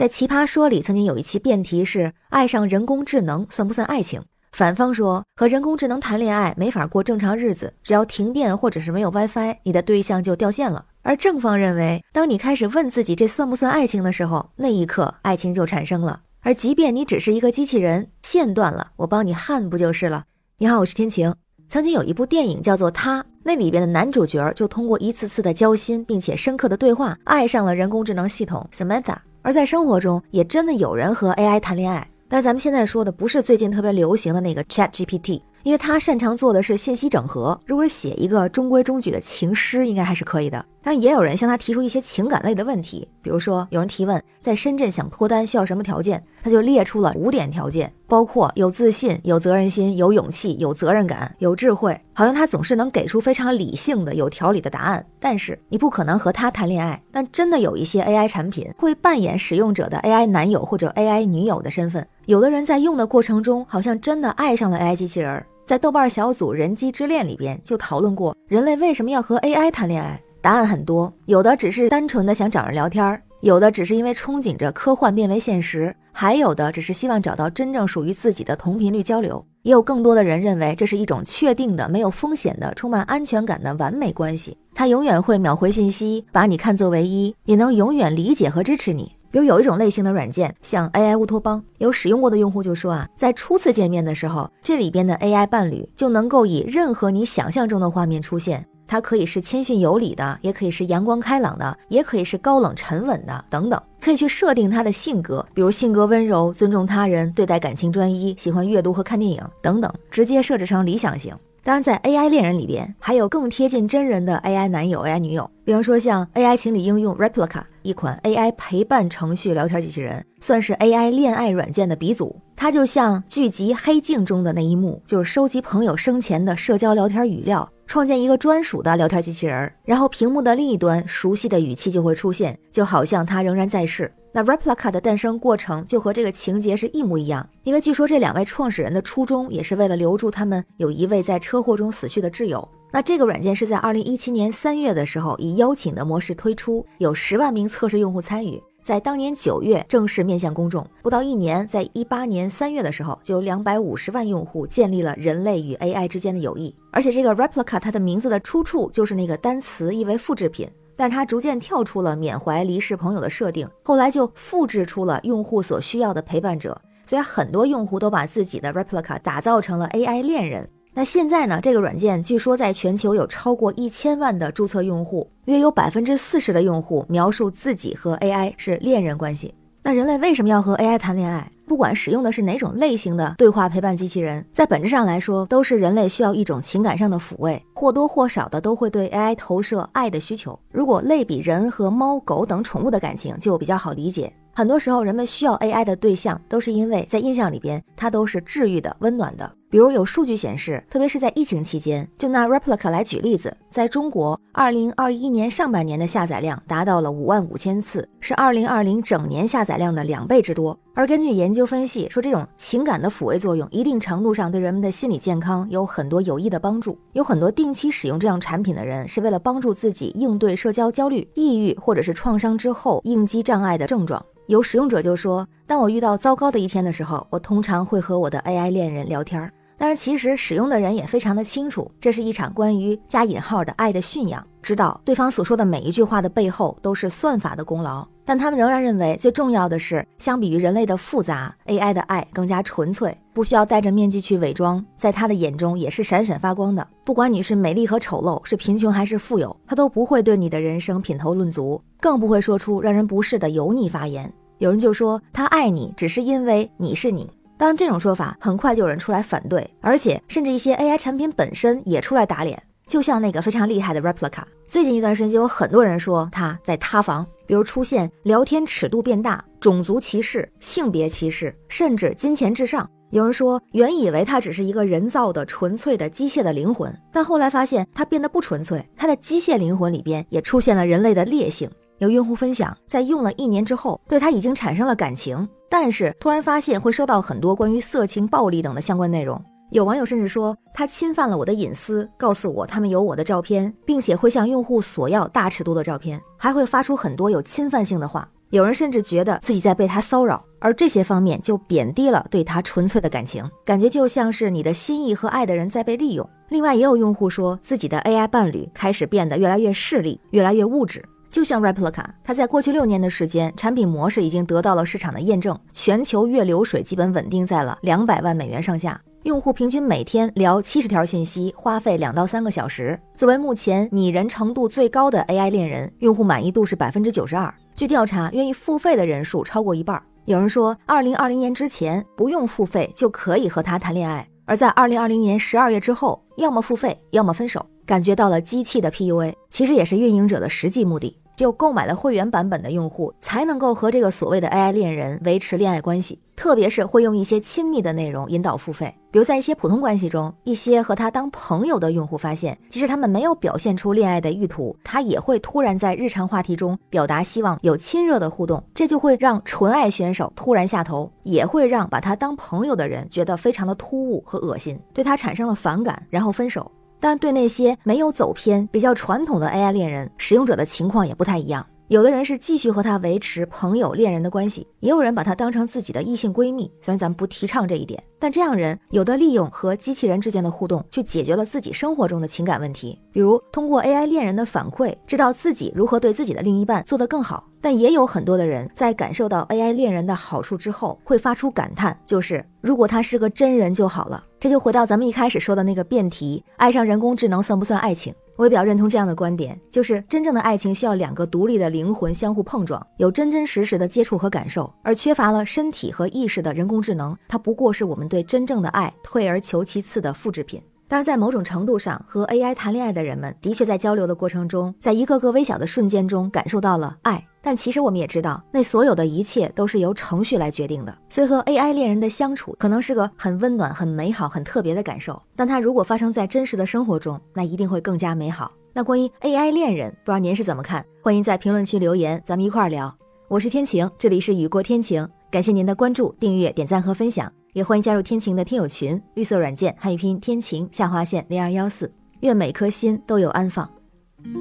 在《奇葩说》里曾经有一期辩题是“爱上人工智能算不算爱情”，反方说和人工智能谈恋爱没法过正常日子，只要停电或者是没有 WiFi，你的对象就掉线了。而正方认为，当你开始问自己这算不算爱情的时候，那一刻爱情就产生了。而即便你只是一个机器人，线断了，我帮你焊不就是了？你好，我是天晴。曾经有一部电影叫做《他》，那里边的男主角就通过一次次的交心并且深刻的对话，爱上了人工智能系统 Samantha。而在生活中，也真的有人和 AI 谈恋爱，但是咱们现在说的不是最近特别流行的那个 ChatGPT。因为他擅长做的是信息整合，如果写一个中规中矩的情诗，应该还是可以的。但是也有人向他提出一些情感类的问题，比如说有人提问，在深圳想脱单需要什么条件，他就列出了五点条件，包括有自信、有责任心、有勇气、有责任感、有智慧。好像他总是能给出非常理性的、有条理的答案。但是你不可能和他谈恋爱。但真的有一些 AI 产品会扮演使用者的 AI 男友或者 AI 女友的身份，有的人在用的过程中，好像真的爱上了 AI 机器人。在豆瓣小组“人机之恋”里边就讨论过，人类为什么要和 AI 谈恋爱？答案很多，有的只是单纯的想找人聊天，有的只是因为憧憬着科幻变为现实，还有的只是希望找到真正属于自己的同频率交流。也有更多的人认为这是一种确定的、没有风险的、充满安全感的完美关系。它永远会秒回信息，把你看作唯一，也能永远理解和支持你。比如有一种类型的软件，像 AI 乌托邦，有使用过的用户就说啊，在初次见面的时候，这里边的 AI 伴侣就能够以任何你想象中的画面出现，它可以是谦逊有礼的，也可以是阳光开朗的，也可以是高冷沉稳的，等等，可以去设定它的性格，比如性格温柔、尊重他人、对待感情专一、喜欢阅读和看电影等等，直接设置成理想型。当然，在 AI 恋人里边，还有更贴近真人的 AI 男友、AI 女友。比方说，像 AI 情侣应用 Replica，一款 AI 陪伴程序聊天机器人，算是 AI 恋爱软件的鼻祖。它就像剧集《黑镜》中的那一幕，就是收集朋友生前的社交聊天语料，创建一个专属的聊天机器人，然后屏幕的另一端，熟悉的语气就会出现，就好像他仍然在世。那 Replica 的诞生过程就和这个情节是一模一样，因为据说这两位创始人的初衷也是为了留住他们有一位在车祸中死去的挚友。那这个软件是在二零一七年三月的时候以邀请的模式推出，有十万名测试用户参与，在当年九月正式面向公众。不到一年，在一八年三月的时候，就有两百五十万用户建立了人类与 AI 之间的友谊。而且这个 Replica 它的名字的出处就是那个单词意为复制品。但是它逐渐跳出了缅怀离世朋友的设定，后来就复制出了用户所需要的陪伴者，所以很多用户都把自己的 replica 打造成了 AI 恋人。那现在呢？这个软件据说在全球有超过一千万的注册用户，约有百分之四十的用户描述自己和 AI 是恋人关系。那人类为什么要和 AI 谈恋爱？不管使用的是哪种类型的对话陪伴机器人，在本质上来说，都是人类需要一种情感上的抚慰，或多或少的都会对 AI 投射爱的需求。如果类比人和猫狗等宠物的感情，就比较好理解。很多时候，人们需要 AI 的对象，都是因为在印象里边，它都是治愈的、温暖的。比如有数据显示，特别是在疫情期间，就拿 Replica 来举例子，在中国，二零二一年上半年的下载量达到了五万五千次，是二零二零整年下载量的两倍之多。而根据研究分析说，这种情感的抚慰作用，一定程度上对人们的心理健康有很多有益的帮助。有很多定期使用这样产品的人，是为了帮助自己应对社交焦虑、抑郁或者是创伤之后应激障碍的症状。有使用者就说，当我遇到糟糕的一天的时候，我通常会和我的 AI 恋人聊天儿。但是其实使用的人也非常的清楚，这是一场关于加引号的爱的驯养，知道对方所说的每一句话的背后都是算法的功劳。但他们仍然认为，最重要的是，相比于人类的复杂，AI 的爱更加纯粹，不需要戴着面具去伪装，在他的眼中也是闪闪发光的。不管你是美丽和丑陋，是贫穷还是富有，他都不会对你的人生品头论足，更不会说出让人不适的油腻发言。有人就说他爱你，只是因为你是你。当然，这种说法很快就有人出来反对，而且甚至一些 AI 产品本身也出来打脸。就像那个非常厉害的 Replica，最近一段时间有很多人说它在塌房，比如出现聊天尺度变大、种族歧视、性别歧视，甚至金钱至上。有人说，原以为它只是一个人造的、纯粹的机械的灵魂，但后来发现它变得不纯粹，它的机械灵魂里边也出现了人类的劣性。有用户分享，在用了一年之后，对它已经产生了感情。但是突然发现会收到很多关于色情、暴力等的相关内容。有网友甚至说他侵犯了我的隐私，告诉我他们有我的照片，并且会向用户索要大尺度的照片，还会发出很多有侵犯性的话。有人甚至觉得自己在被他骚扰，而这些方面就贬低了对他纯粹的感情，感觉就像是你的心意和爱的人在被利用。另外，也有用户说自己的 AI 伴侣开始变得越来越势利，越来越物质。就像 Replica，它在过去六年的时间，产品模式已经得到了市场的验证，全球月流水基本稳定在了两百万美元上下，用户平均每天聊七十条信息，花费两到三个小时。作为目前拟人程度最高的 AI 恋人，用户满意度是百分之九十二。据调查，愿意付费的人数超过一半。有人说，二零二零年之前不用付费就可以和他谈恋爱，而在二零二零年十二月之后，要么付费，要么分手，感觉到了机器的 PUA，其实也是运营者的实际目的。只有购买了会员版本的用户，才能够和这个所谓的 AI 恋人维持恋爱关系，特别是会用一些亲密的内容引导付费。比如在一些普通关系中，一些和他当朋友的用户发现，即使他们没有表现出恋爱的意图，他也会突然在日常话题中表达希望有亲热的互动，这就会让纯爱选手突然下头，也会让把他当朋友的人觉得非常的突兀和恶心，对他产生了反感，然后分手。但对那些没有走偏、比较传统的 AI 恋人使用者的情况也不太一样。有的人是继续和他维持朋友、恋人的关系，也有人把他当成自己的异性闺蜜。虽然咱们不提倡这一点，但这样人有的利用和机器人之间的互动，去解决了自己生活中的情感问题，比如通过 AI 恋人的反馈，知道自己如何对自己的另一半做得更好。但也有很多的人在感受到 AI 恋人的好处之后，会发出感叹，就是如果他是个真人就好了。这就回到咱们一开始说的那个辩题：爱上人工智能算不算爱情？我也比较认同这样的观点，就是真正的爱情需要两个独立的灵魂相互碰撞，有真真实实的接触和感受，而缺乏了身体和意识的人工智能，它不过是我们对真正的爱退而求其次的复制品。但是在某种程度上，和 AI 谈恋爱的人们的确在交流的过程中，在一个个微小的瞬间中感受到了爱。但其实我们也知道，那所有的一切都是由程序来决定的。所以和 AI 恋人的相处可能是个很温暖、很美好、很特别的感受，但它如果发生在真实的生活中，那一定会更加美好。那关于 AI 恋人，不知道您是怎么看？欢迎在评论区留言，咱们一块儿聊。我是天晴，这里是雨过天晴，感谢您的关注、订阅、点赞和分享。也欢迎加入天晴的听友群，绿色软件汉语拼音天晴下划线零二幺四，愿每颗心都有安放，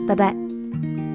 拜拜。